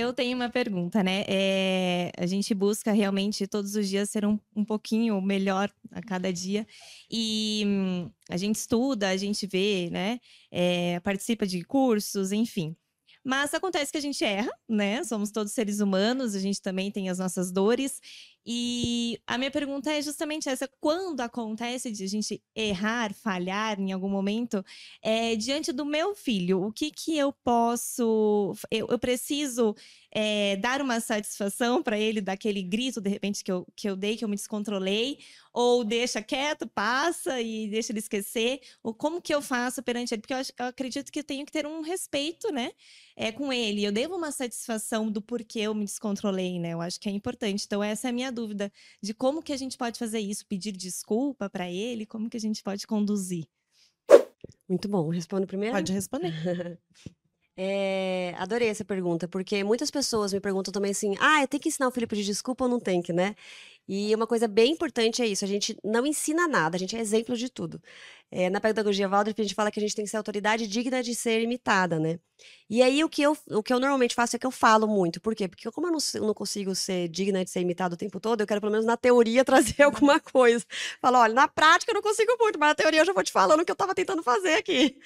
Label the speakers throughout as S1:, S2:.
S1: Eu tenho uma pergunta, né? É, a gente busca realmente todos os dias ser um, um pouquinho melhor a cada dia. E hum, a gente estuda, a gente vê, né? É, participa de cursos, enfim. Mas acontece que a gente erra, né? Somos todos seres humanos, a gente também tem as nossas dores. E a minha pergunta é justamente essa: quando acontece de a gente errar, falhar em algum momento, é, diante do meu filho, o que que eu posso. Eu, eu preciso é, dar uma satisfação para ele daquele grito, de repente, que eu, que eu dei, que eu me descontrolei, ou deixa quieto, passa e deixa ele esquecer, ou como que eu faço perante ele? Porque eu, eu acredito que eu tenho que ter um respeito, né, é, com ele. Eu devo uma satisfação do porquê eu me descontrolei, né? Eu acho que é importante. Então, essa é a minha dúvida de como que a gente pode fazer isso, pedir desculpa para ele, como que a gente pode conduzir.
S2: Muito bom. Respondo primeiro?
S3: Pode responder.
S2: É, adorei essa pergunta, porque muitas pessoas me perguntam também assim: ah, tenho que ensinar o filho a pedir desculpa ou não tem que, né? E uma coisa bem importante é isso: a gente não ensina nada, a gente é exemplo de tudo. É, na pedagogia Waldorf, a gente fala que a gente tem que ser autoridade digna de ser imitada, né? E aí, o que, eu, o que eu normalmente faço é que eu falo muito. Por quê? Porque como eu não, eu não consigo ser digna de ser imitada o tempo todo, eu quero, pelo menos na teoria, trazer alguma coisa. Falo, olha, na prática eu não consigo muito, mas na teoria eu já vou te falando o que eu estava tentando fazer aqui.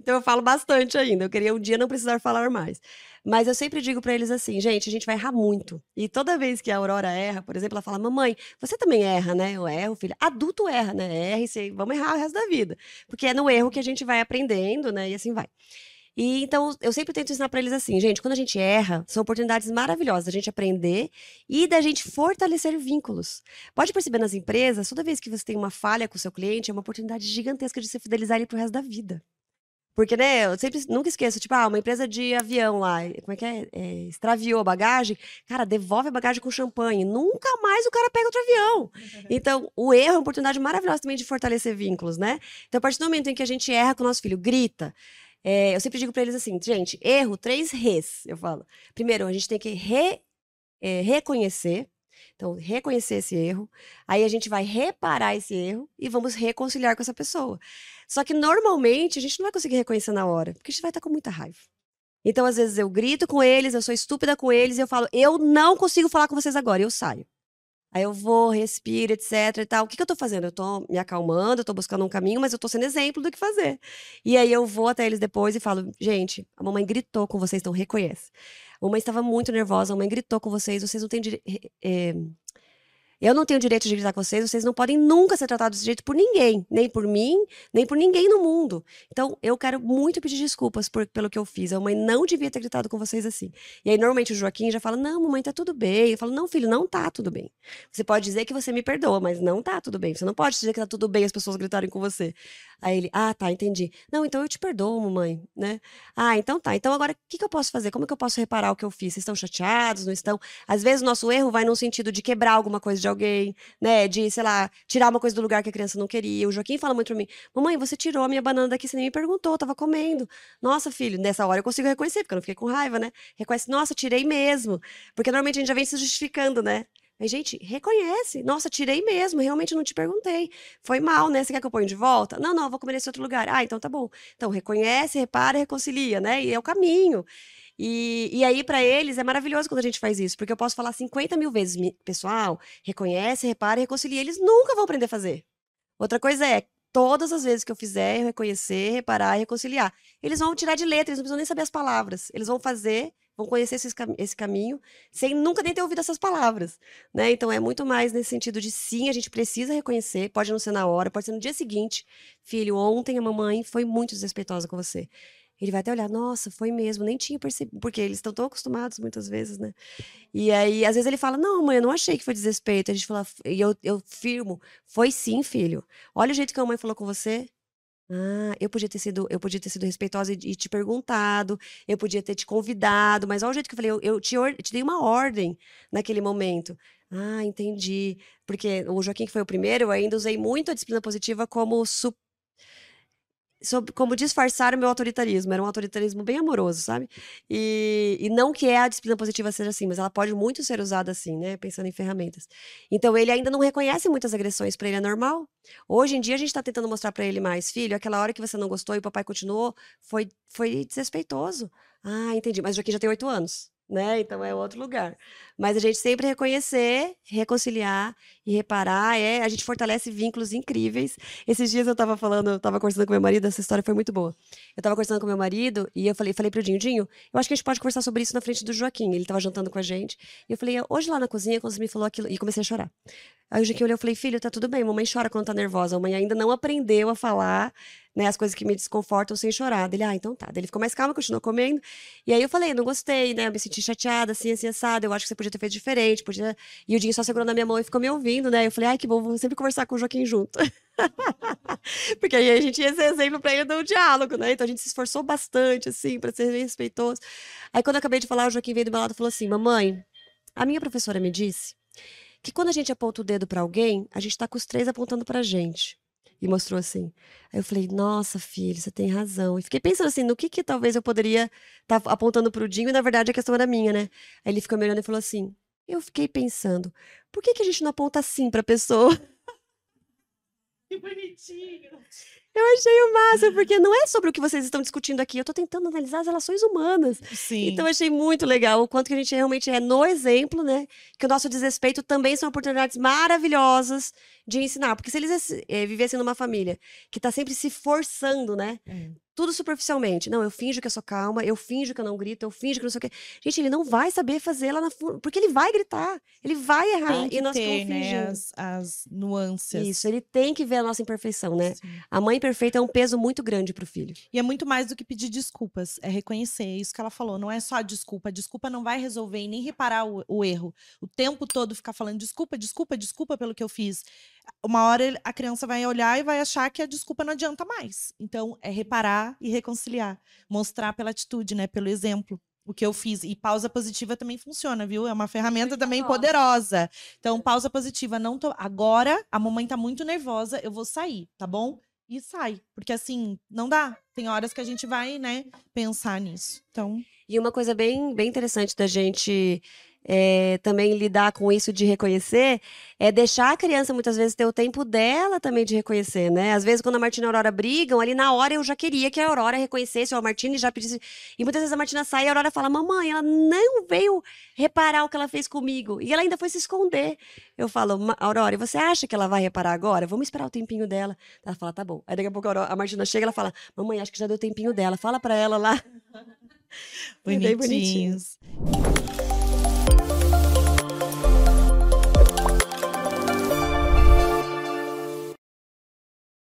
S2: Então, eu falo bastante ainda. Eu queria um dia não precisar falar mais. Mas eu sempre digo para eles assim, gente, a gente vai errar muito. E toda vez que a Aurora erra, por exemplo, ela fala, mamãe, você também erra, né? Eu erro, filha. Adulto erra, né? Erra e vamos errar o resto da vida. Porque é no erro que a gente vai aprendendo, né? E assim vai. E então eu sempre tento ensinar para eles assim, gente, quando a gente erra, são oportunidades maravilhosas da gente aprender e da gente fortalecer vínculos. Pode perceber nas empresas, toda vez que você tem uma falha com o seu cliente, é uma oportunidade gigantesca de se fidelizar ele pro resto da vida. Porque, né, eu sempre nunca esqueço, tipo, ah, uma empresa de avião lá, como é que é? é extraviou a bagagem, cara, devolve a bagagem com champanhe. Nunca mais o cara pega outro avião. Então, o erro é uma oportunidade maravilhosa também de fortalecer vínculos, né? Então, a partir do momento em que a gente erra com o nosso filho, grita. É, eu sempre digo para eles assim, gente, erro, três res, eu falo. Primeiro, a gente tem que re, é, reconhecer, então, reconhecer esse erro, aí a gente vai reparar esse erro e vamos reconciliar com essa pessoa. Só que normalmente a gente não vai conseguir reconhecer na hora, porque a gente vai estar com muita raiva. Então, às vezes, eu grito com eles, eu sou estúpida com eles, e eu falo, eu não consigo falar com vocês agora, eu saio. Aí eu vou, respiro, etc e tal. O que, que eu tô fazendo? Eu tô me acalmando, eu tô buscando um caminho, mas eu tô sendo exemplo do que fazer. E aí eu vou até eles depois e falo, gente, a mamãe gritou com vocês, então reconhece. A mamãe estava muito nervosa, a mamãe gritou com vocês, vocês não têm. É, eu não tenho direito de gritar com vocês, vocês não podem nunca ser tratados desse jeito por ninguém, nem por mim, nem por ninguém no mundo. Então, eu quero muito pedir desculpas por, pelo que eu fiz. A mãe não devia ter gritado com vocês assim. E aí, normalmente, o Joaquim já fala: Não, mamãe, tá tudo bem. Eu falo: Não, filho, não tá tudo bem. Você pode dizer que você me perdoa, mas não tá tudo bem. Você não pode dizer que tá tudo bem as pessoas gritarem com você. Aí ele: Ah, tá, entendi. Não, então eu te perdoo, mamãe, né? Ah, então tá. Então agora, o que, que eu posso fazer? Como que eu posso reparar o que eu fiz? Vocês estão chateados? Não estão? Às vezes, o nosso erro vai no sentido de quebrar alguma coisa de alguém, né? De, sei lá, tirar uma coisa do lugar que a criança não queria. O Joaquim fala muito pra mim: Mamãe, você tirou a minha banana daqui, você nem me perguntou, eu tava comendo. Nossa, filho, nessa hora eu consigo reconhecer, porque eu não fiquei com raiva, né? Reconhece, nossa, tirei mesmo. Porque normalmente a gente já vem se justificando, né? Mas, gente, reconhece. Nossa, tirei mesmo, realmente não te perguntei. Foi mal, né? Você quer que eu ponha de volta? Não, não, vou comer nesse outro lugar. Ah, então tá bom. Então, reconhece, repara, reconcilia, né? E é o caminho. E, e aí, para eles, é maravilhoso quando a gente faz isso, porque eu posso falar 50 mil vezes, pessoal, reconhece, repara reconcilia. Eles nunca vão aprender a fazer. Outra coisa é, todas as vezes que eu fizer, reconhecer, reparar reconciliar. Eles vão tirar de letra, eles não precisam nem saber as palavras. Eles vão fazer, vão conhecer esse, esse caminho, sem nunca nem ter ouvido essas palavras. Né? Então, é muito mais nesse sentido de sim, a gente precisa reconhecer, pode não ser na hora, pode ser no dia seguinte. Filho, ontem a mamãe foi muito desrespeitosa com você. Ele vai até olhar, nossa, foi mesmo, nem tinha percebido, porque eles estão tão acostumados muitas vezes, né? E aí, às vezes ele fala, não, mãe, eu não achei que foi desrespeito. A gente fala, e eu, eu firmo, foi sim, filho. Olha o jeito que a mãe falou com você. Ah, eu podia ter sido, eu podia ter sido respeitosa e, e te perguntado, eu podia ter te convidado, mas olha o jeito que eu falei, eu, eu te, te dei uma ordem naquele momento. Ah, entendi. Porque o Joaquim, que foi o primeiro, eu ainda usei muito a disciplina positiva como su sobre como disfarçar o meu autoritarismo. Era um autoritarismo bem amoroso, sabe? E, e não que a disciplina positiva seja assim, mas ela pode muito ser usada assim, né? Pensando em ferramentas. Então ele ainda não reconhece muitas agressões, para ele é normal. Hoje em dia a gente está tentando mostrar para ele mais, filho, aquela hora que você não gostou e o papai continuou, foi, foi desrespeitoso. Ah, entendi. Mas o Joaquim já tem oito anos. Né? Então é outro lugar. Mas a gente sempre reconhecer, reconciliar e reparar, é, a gente fortalece vínculos incríveis. Esses dias eu tava falando, eu tava conversando com meu marido, essa história foi muito boa. Eu tava conversando com meu marido e eu falei, falei pro Dinho, Dinho, eu acho que a gente pode conversar sobre isso na frente do Joaquim. Ele tava jantando com a gente. E eu falei, hoje lá na cozinha, quando você me falou aquilo, e comecei a chorar. Aí o Joaquim olhou e falei, filho, tá tudo bem, mamãe chora quando tá nervosa. A mãe ainda não aprendeu a falar né, as coisas que me desconfortam sem chorar. Ele, ah, então tá. Daí ele ficou mais calmo, continuou comendo. E aí eu falei, não gostei, né? Eu me senti chateada, assim, assim, assada. Eu acho que você podia ter feito diferente, podia... E o Dinho só segurou na minha mão e ficou me ouvindo, né? Eu falei, ai, que bom, vamos sempre conversar com o Joaquim junto. Porque aí a gente ia ser exemplo pra ele do diálogo, né? Então a gente se esforçou bastante, assim, pra ser respeitoso. Aí quando eu acabei de falar, o Joaquim veio do meu lado e falou assim, mamãe, a minha professora me disse que quando a gente aponta o dedo para alguém, a gente tá com os três apontando pra gente e mostrou assim. Aí eu falei, nossa, filho, você tem razão. E fiquei pensando assim, no que que talvez eu poderia estar tá apontando pro Dinho, e na verdade a questão era minha, né? Aí ele ficou me olhando e falou assim, eu fiquei pensando, por que que a gente não aponta assim pra pessoa?
S3: Que bonitinho!
S2: Eu achei o máximo, porque não é sobre o que vocês estão discutindo aqui. Eu estou tentando analisar as relações humanas.
S3: Sim.
S2: Então, eu achei muito legal o quanto que a gente realmente é no exemplo, né? Que o nosso desrespeito também são oportunidades maravilhosas de ensinar. Porque se eles é, vivessem numa família que está sempre se forçando, né? É tudo superficialmente. Não, eu finjo que eu sou calma, eu finjo que eu não grito, eu finjo que não sei o quê. Gente, ele não vai saber fazer lá na porque ele vai gritar, ele vai errar e nós
S3: ter, né, as, as nuances.
S2: Isso, ele tem que ver a nossa imperfeição, né? Sim. A mãe perfeita é um peso muito grande pro filho.
S3: E é muito mais do que pedir desculpas, é reconhecer é isso que ela falou, não é só desculpa, a desculpa não vai resolver e nem reparar o, o erro. O tempo todo ficar falando desculpa, desculpa, desculpa pelo que eu fiz uma hora a criança vai olhar e vai achar que a desculpa não adianta mais. Então, é reparar e reconciliar. Mostrar pela atitude, né? Pelo exemplo. O que eu fiz. E pausa positiva também funciona, viu? É uma ferramenta também poderosa. Então, pausa positiva. não tô... Agora, a mamãe tá muito nervosa, eu vou sair, tá bom? E sai. Porque assim, não dá. Tem horas que a gente vai, né, pensar nisso. Então.
S2: E uma coisa bem, bem interessante da gente é, também lidar com isso de reconhecer, é deixar a criança muitas vezes ter o tempo dela também de reconhecer, né? Às vezes, quando a Martina e a Aurora brigam, ali na hora eu já queria que a Aurora reconhecesse, ou a Martina e já pedisse. E muitas vezes a Martina sai e a Aurora fala: Mamãe, ela não veio reparar o que ela fez comigo. E ela ainda foi se esconder. Eu falo: Aurora, e você acha que ela vai reparar agora? Vamos esperar o tempinho dela. Ela fala: Tá bom. Aí daqui a pouco a, Aurora, a Martina chega e ela fala: Mamãe, acho que já deu o tempinho dela. Fala para ela lá.
S3: Bonitinhos.